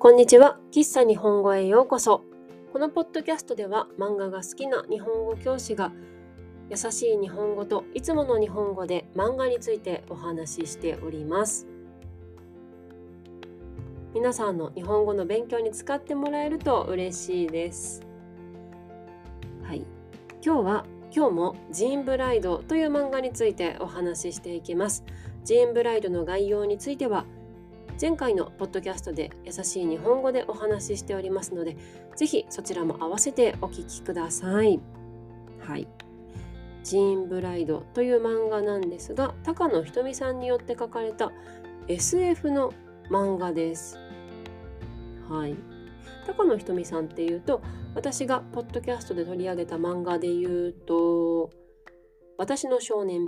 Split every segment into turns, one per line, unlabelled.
こんにちは。喫茶日本語へようこそ。このポッドキャストでは漫画が好きな日本語教師が優しい日本語といつもの日本語で漫画についてお話ししております。皆さんの日本語の勉強に使ってもらえると嬉しいです。はい。今日は今日もジーンブライドという漫画についてお話ししていきます。ジーンブライドの概要については前回のポッドキャストで優しい日本語でお話ししておりますので、ぜひそちらも合わせてお聞きください。はい。ジーンブライドという漫画なんですが、高野ひとみさんによって書かれた SF の漫画です。はい。高野ひとみさんっていうと、私がポッドキャストで取り上げた漫画で言うと、私の少年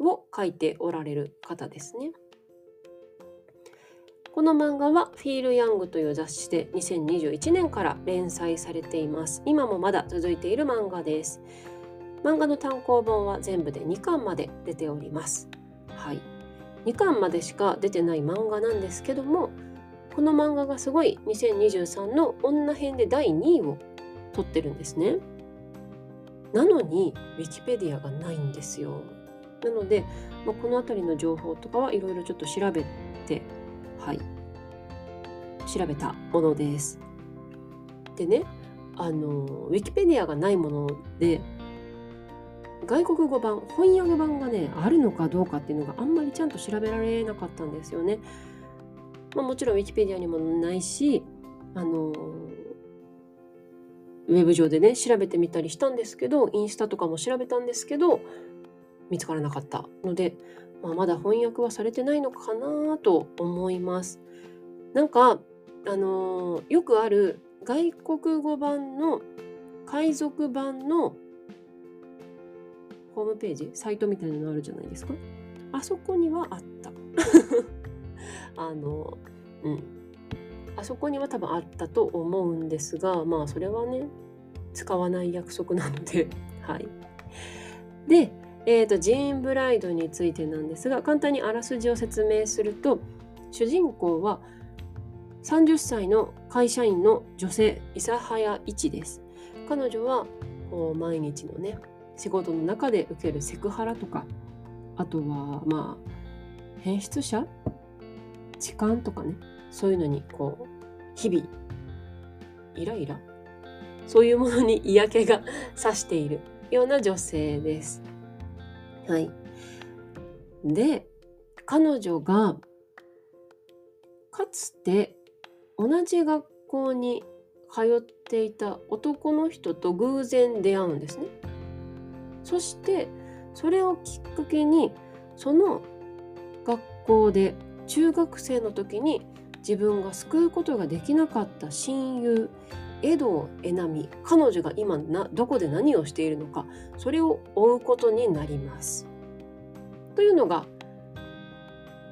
を書いておられる方ですね。この漫画はフィール・ヤングという雑誌で2021年から連載されています。今もまだ続いている漫画です。漫画の単行本は全部で2巻まで出ております。はい。2巻までしか出てない漫画なんですけども、この漫画がすごい2023の女編で第2位を取ってるんですね。なのに、ウィキペディアがないんですよ。なので、まあ、この辺りの情報とかはいろいろちょっと調べてはい調べたものです。でねあのウィキペディアがないもので外国語版翻訳版がねあるのかどうかっていうのがあんまりちゃんと調べられなかったんですよね。まあ、もちろんウィキペディアにもないしあのウェブ上でね調べてみたりしたんですけどインスタとかも調べたんですけど見つからなかったのでまあ、まだ翻訳はされてないのかなと思います。なんか、あのー、よくある外国語版の海賊版のホームページ、サイトみたいなのあるじゃないですか。あそこにはあった。あの、うん。あそこには多分あったと思うんですが、まあそれはね、使わない約束なので、はい。で、えーと、ジーン・ブライドについてなんですが簡単にあらすじを説明すると主人公は30歳の会社員の女性諫早一です。彼女は毎日のね仕事の中で受けるセクハラとかあとはまあ変質者？痴漢とかね？そういうのにこう日々イライラ？そういうものに嫌気がさしているような女性です。はい。で、彼女がかつて同じ学校に通っていた男の人と偶然出会うんですね。そしてそれをきっかけにその学校で中学生の時に自分が救うことができなかった親友江戸江波彼女が今などこで何をしているのかそれを追うことになります。というのが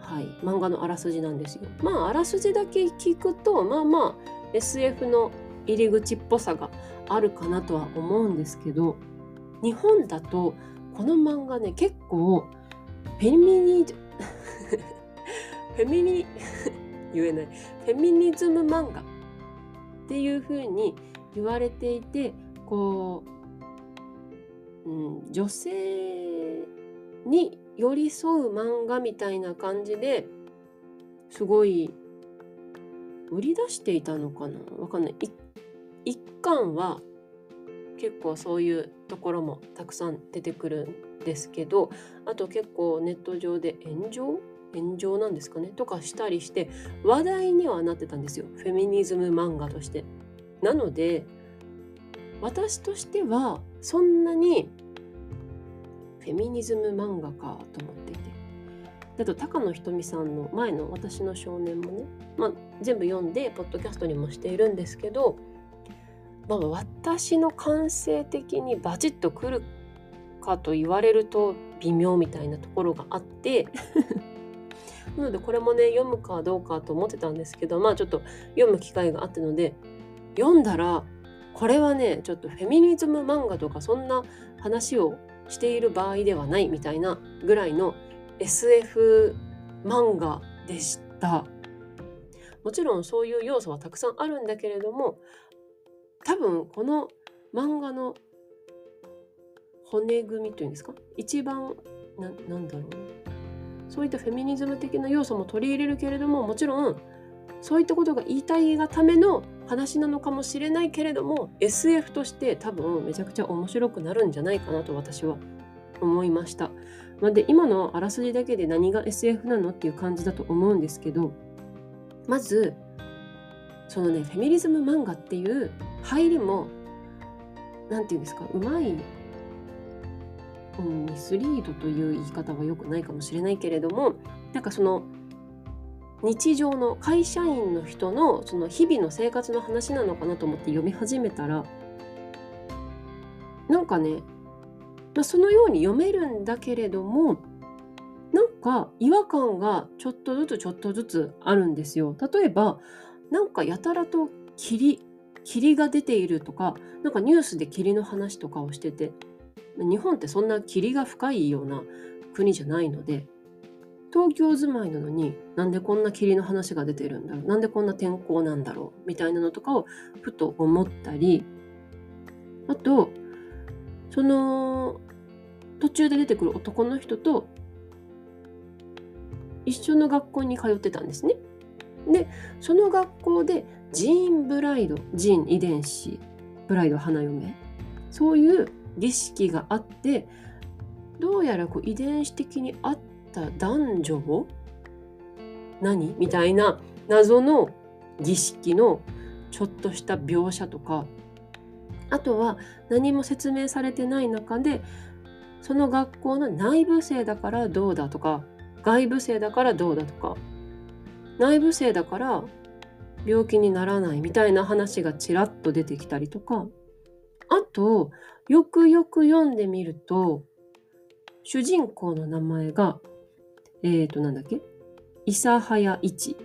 はい漫画のあらすじなんですよ。まああらすじだけ聞くとまあまあ SF の入り口っぽさがあるかなとは思うんですけど日本だとこの漫画ね結構フェミニ フェミニ 言えないフェミニズム漫画っていう風に言われていてこう、うん、女性に寄り添う漫画みたいな感じですごい売り出していたのかな？わかんない一巻は結構そういうところもたくさん出てくるんですけどあと結構ネット上で炎上炎上なんですかね？とかしたりして話題にはなってたんですよ。フェミニズム漫画として。なので私としてはそんなにフェミニズム漫画かと思っていて。あと高野ひとみさんの前の「私の少年」もね、まあ、全部読んでポッドキャストにもしているんですけど、まあ、私の感性的にバチッとくるかと言われると微妙みたいなところがあってなのでこれもね読むかどうかと思ってたんですけどまあちょっと読む機会があったので読んだらこれはねちょっとフェミニズム漫画とかそんな話をしている場合ではないみたいなぐらいの SF 漫画でした。もちろんそういう要素はたくさんあるんだけれども多分この漫画の骨組みというんですか？一番ななんだろうなそういったフェミニズム的な要素も取り入れるけれどももちろんそういったことが言いたいがための話なのかもしれないけれども SF として多分めちゃくちゃ面白くなるんじゃないかなと私は思いました。まで今のあらすじだけで何が SF なのっていう感じだと思うんですけどまずそのねフェミニズム漫画っていう入りも何て言うんですかうまい、うん、ミスリードという言い方は良くないかもしれないけれどもなんかその日常の会社員の人のその日々の生活の話なのかなと思って読み始めたらなんかね、まあ、そのように読めるんだけれどもなんか違和感がちょっとずつちょっとずつあるんですよ。例えばなんかやたらと霧霧が出ているとかなんかニュースで霧の話とかをしてて日本ってそんな霧が深いような国じゃないので東京住まいなのになんでこんな霧の話が出てるんだろうなんでこんな天候なんだろうみたいなのとかをふと思ったりあとその途中で出てくる男の人と一緒の学校に通ってたんですね。でその学校でジーンブライドジーン遺伝子ブライド花嫁そういう儀式があってどうやらこう遺伝子的に合った男女を何？みたいな謎の儀式のちょっとした描写とかあとは何も説明されてない中でその学校の内部生だからどうだとか外部生だからどうだとか内部生だから病気にならないみたいな話がちらっと出てきたりとかとよくよく読んでみると主人公の名前がえっ、ー、となんだっけ？諫早一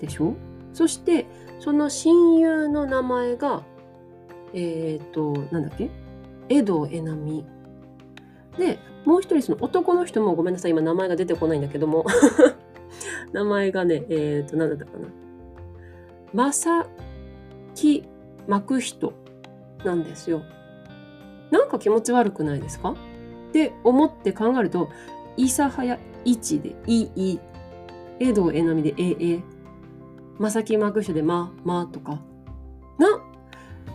でしょ？そしてその親友の名前がえっ、ー、となんだっけ？江戸江波でもう一人その男の人もごめんなさい今名前が出てこないんだけども 名前がね、えっ、ー、と、なんだったかな？まさきまく人なんですよ。なんか気持ち悪くないですか？って思って考えると、いさはやいちでいい、えどえなみでええ、まさきまく人でま、まとか。な、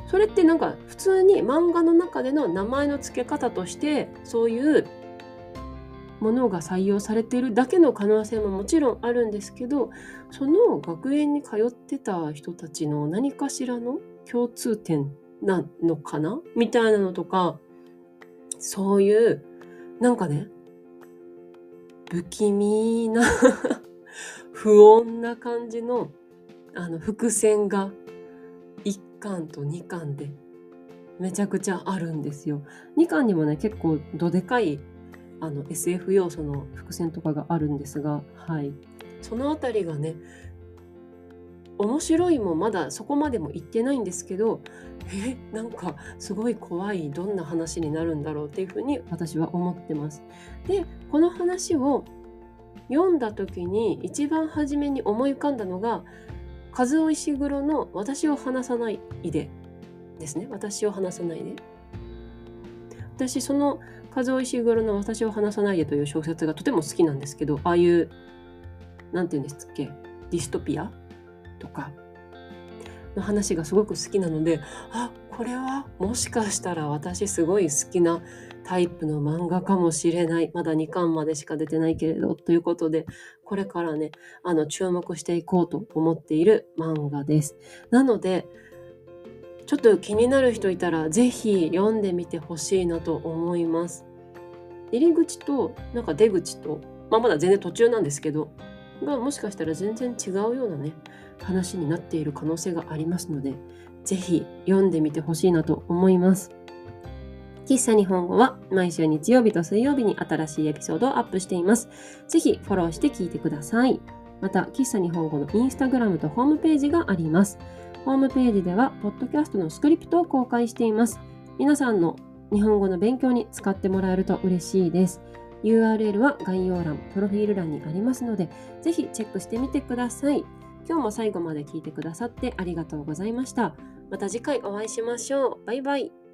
それってなんか普通に漫画の中での名前の付け方としてそういうものが採用されているだけの可能性ももちろんあるんですけどその学園に通ってた人たちの何かしらの共通点なのかな？みたいなのとかそういうなんかね不気味な 不穏な感じのあの伏線が1巻と2巻でめちゃくちゃあるんですよ。2巻にもね結構どでかいあの SF 要素の伏線とかがあるんですが、はい、その辺りがね面白いもまだそこまでも言ってないんですけどえなんかすごい怖いどんな話になるんだろうっていうふうに私は思ってます。でこの話を読んだ時に一番初めに思い浮かんだのが和尾石黒の「私を話さないで」ですね私を話さないで。私その和尾石黒の私を話さないでという小説がとても好きなんですけど、ああいう、なんて言うんですっけ、ディストピアとかの話がすごく好きなので、あ、これはもしかしたら私すごい好きなタイプの漫画かもしれない。まだ2巻までしか出てないけれど、ということで、これからね、あの、注目していこうと思っている漫画です。なので、ちょっと気になる人いたらぜひ読んでみてほしいなと思います。入り口となんか出口と、まあ、まだ全然途中なんですけどがもしかしたら全然違うようなね話になっている可能性がありますのでぜひ読んでみてほしいなと思います。喫茶日本語は毎週日曜日と水曜日に新しいエピソードをアップしています。ぜひフォローして聞いてください。また、喫茶日本語のインスタグラムとホームページがあります。ホームページでは、ポッドキャストのスクリプトを公開しています。皆さんの日本語の勉強に使ってもらえると嬉しいです。URL は概要欄、プロフィール欄にありますので、ぜひチェックしてみてください。今日も最後まで聞いてくださってありがとうございました。また次回お会いしましょう。バイバイ。